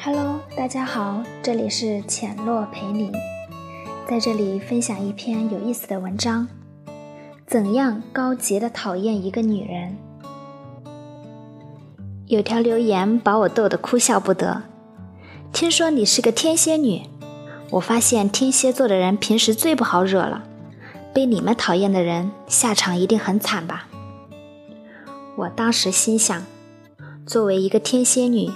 Hello，大家好，这里是浅落陪你，在这里分享一篇有意思的文章。怎样高级的讨厌一个女人？有条留言把我逗得哭笑不得。听说你是个天蝎女，我发现天蝎座的人平时最不好惹了，被你们讨厌的人下场一定很惨吧？我当时心想，作为一个天蝎女，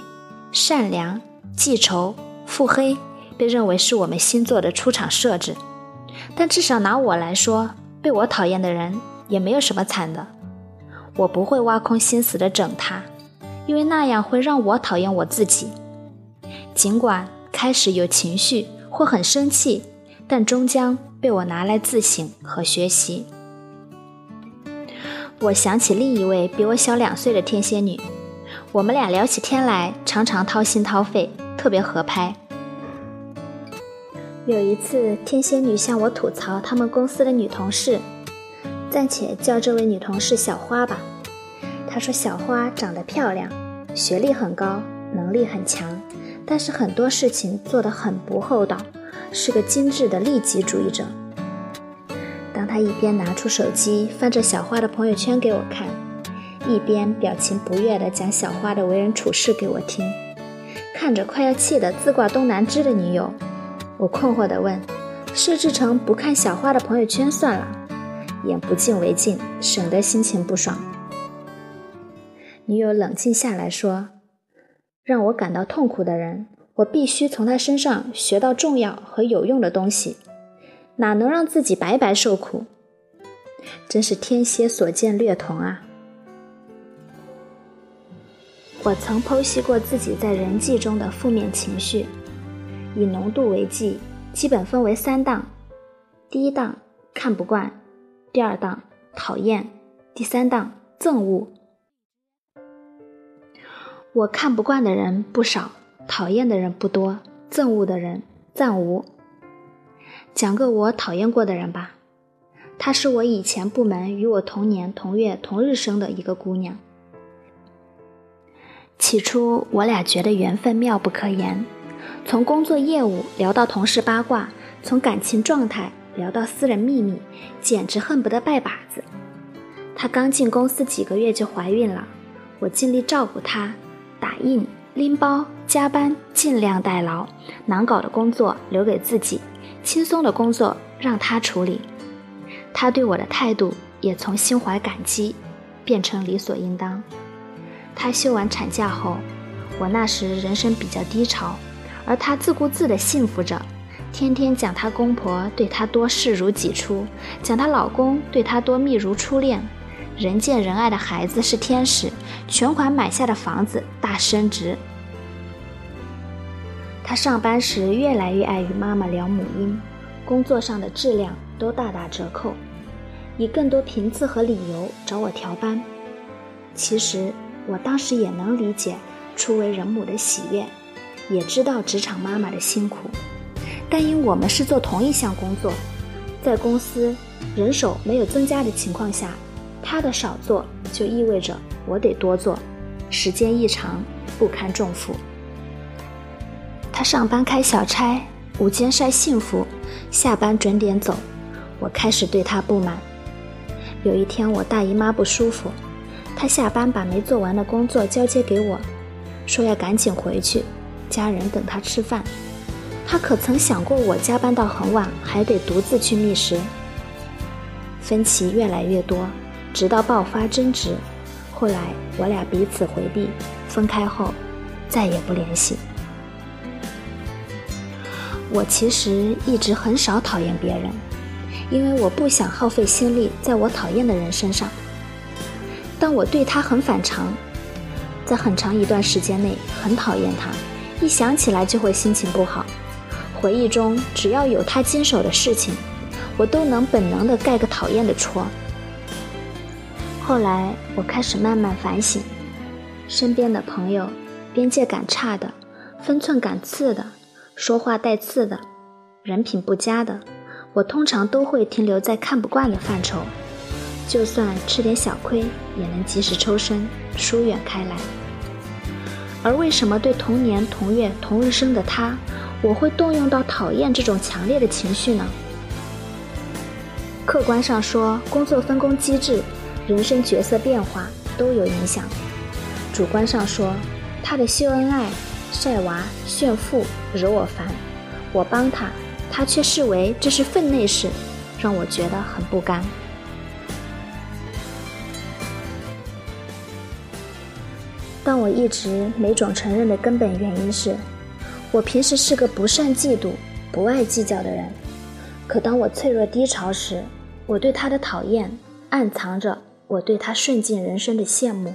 善良。记仇、腹黑，被认为是我们星座的出场设置。但至少拿我来说，被我讨厌的人也没有什么惨的。我不会挖空心思的整他，因为那样会让我讨厌我自己。尽管开始有情绪或很生气，但终将被我拿来自省和学习。我想起另一位比我小两岁的天蝎女，我们俩聊起天来常常掏心掏肺。特别合拍。有一次，天蝎女向我吐槽他们公司的女同事，暂且叫这位女同事小花吧。她说小花长得漂亮，学历很高，能力很强，但是很多事情做得很不厚道，是个精致的利己主义者。当她一边拿出手机翻着小花的朋友圈给我看，一边表情不悦地讲小花的为人处事给我听。看着快要气得自挂东南枝的女友，我困惑地问：“设置成不看小花的朋友圈算了，眼不见为净，省得心情不爽。”女友冷静下来说：“让我感到痛苦的人，我必须从他身上学到重要和有用的东西，哪能让自己白白受苦？真是天蝎所见略同啊！”我曾剖析过自己在人际中的负面情绪，以浓度为计，基本分为三档：第一档看不惯，第二档讨厌，第三档憎恶。我看不惯的人不少，讨厌的人不多，憎恶的人暂无。讲个我讨厌过的人吧，她是我以前部门与我同年同月同日生的一个姑娘。起初我俩觉得缘分妙不可言，从工作业务聊到同事八卦，从感情状态聊到私人秘密，简直恨不得拜把子。她刚进公司几个月就怀孕了，我尽力照顾她，打印、拎包、加班，尽量代劳，难搞的工作留给自己，轻松的工作让她处理。她对我的态度也从心怀感激变成理所应当。她休完产假后，我那时人生比较低潮，而她自顾自地幸福着，天天讲她公婆对她多视如己出，讲她老公对她多密如初恋，人见人爱的孩子是天使，全款买下的房子大升值。她上班时越来越爱与妈妈聊母婴，工作上的质量都大打折扣，以更多频次和理由找我调班。其实。我当时也能理解初为人母的喜悦，也知道职场妈妈的辛苦，但因我们是做同一项工作，在公司人手没有增加的情况下，她的少做就意味着我得多做，时间一长不堪重负。她上班开小差，午间晒幸福，下班准点走，我开始对她不满。有一天我大姨妈不舒服。他下班把没做完的工作交接给我，说要赶紧回去，家人等他吃饭。他可曾想过我加班到很晚，还得独自去觅食？分歧越来越多，直到爆发争执。后来我俩彼此回避，分开后再也不联系。我其实一直很少讨厌别人，因为我不想耗费心力在我讨厌的人身上。但我对他很反常，在很长一段时间内很讨厌他，一想起来就会心情不好。回忆中只要有他经手的事情，我都能本能的盖个讨厌的戳。后来我开始慢慢反省，身边的朋友，边界感差的，分寸感次的，说话带刺的，人品不佳的，我通常都会停留在看不惯的范畴。就算吃点小亏，也能及时抽身，疏远开来。而为什么对同年同月同日生的他，我会动用到讨厌这种强烈的情绪呢？客观上说，工作分工机制、人生角色变化都有影响；主观上说，他的秀恩爱、晒娃、炫富惹我烦，我帮他，他却视为这是分内事，让我觉得很不甘。但我一直没种承认的根本原因是，我平时是个不善嫉妒、不爱计较的人。可当我脆弱低潮时，我对他的讨厌暗藏着我对他顺境人生的羡慕，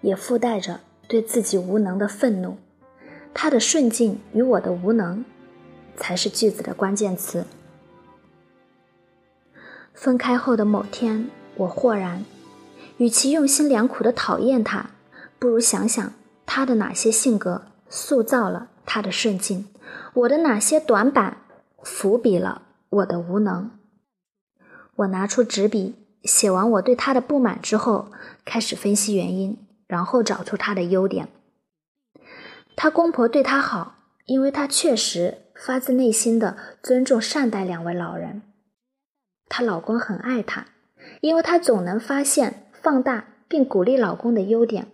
也附带着对自己无能的愤怒。他的顺境与我的无能，才是句子的关键词。分开后的某天，我豁然，与其用心良苦的讨厌他。不如想想他的哪些性格塑造了他的顺境，我的哪些短板伏笔了我的无能。我拿出纸笔，写完我对他的不满之后，开始分析原因，然后找出他的优点。他公婆对他好，因为他确实发自内心的尊重善待两位老人。她老公很爱她，因为她总能发现、放大并鼓励老公的优点。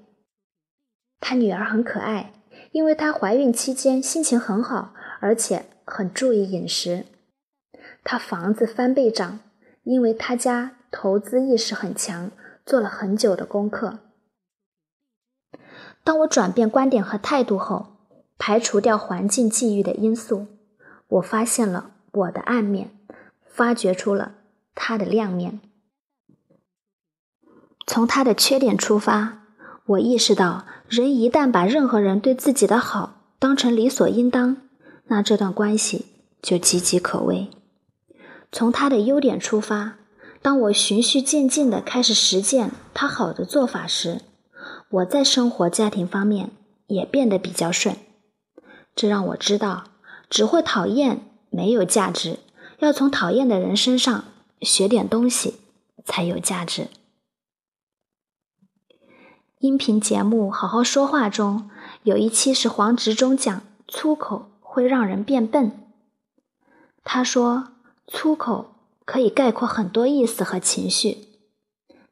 她女儿很可爱，因为她怀孕期间心情很好，而且很注意饮食。她房子翻倍涨，因为她家投资意识很强，做了很久的功课。当我转变观点和态度后，排除掉环境际遇的因素，我发现了我的暗面，发掘出了他的亮面。从他的缺点出发。我意识到，人一旦把任何人对自己的好当成理所应当，那这段关系就岌岌可危。从他的优点出发，当我循序渐进地开始实践他好的做法时，我在生活家庭方面也变得比较顺。这让我知道，只会讨厌没有价值，要从讨厌的人身上学点东西才有价值。音频节目《好好说话》中有一期是黄执中讲粗口会让人变笨。他说，粗口可以概括很多意思和情绪。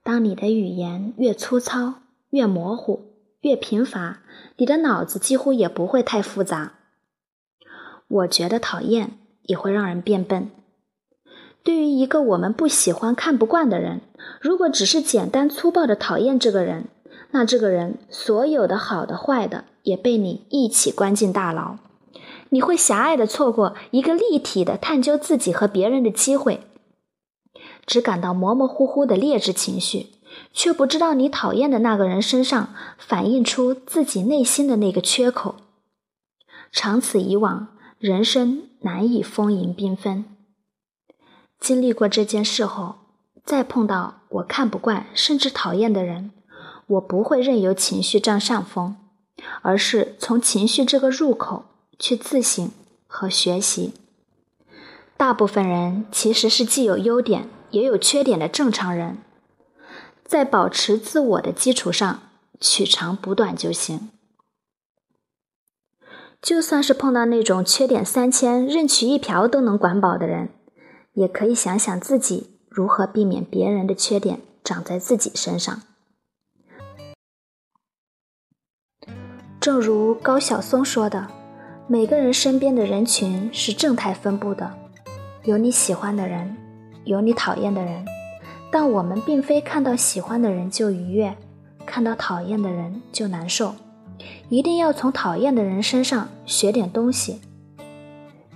当你的语言越粗糙、越模糊、越贫乏，你的脑子几乎也不会太复杂。我觉得讨厌也会让人变笨。对于一个我们不喜欢、看不惯的人，如果只是简单粗暴的讨厌这个人，那这个人所有的好的坏的也被你一起关进大牢，你会狭隘的错过一个立体的探究自己和别人的机会，只感到模模糊糊的劣质情绪，却不知道你讨厌的那个人身上反映出自己内心的那个缺口。长此以往，人生难以丰盈缤纷。经历过这件事后，再碰到我看不惯甚至讨厌的人。我不会任由情绪占上风，而是从情绪这个入口去自省和学习。大部分人其实是既有优点也有缺点的正常人，在保持自我的基础上取长补短就行。就算是碰到那种缺点三千、任取一瓢都能管饱的人，也可以想想自己如何避免别人的缺点长在自己身上。正如高晓松说的，每个人身边的人群是正态分布的，有你喜欢的人，有你讨厌的人，但我们并非看到喜欢的人就愉悦，看到讨厌的人就难受，一定要从讨厌的人身上学点东西，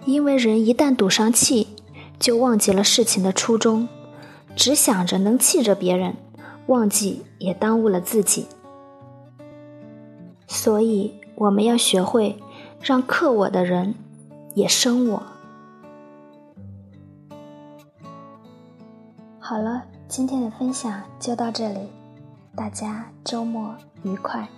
因为人一旦赌上气，就忘记了事情的初衷，只想着能气着别人，忘记也耽误了自己。所以，我们要学会让克我的人也生我。好了，今天的分享就到这里，大家周末愉快。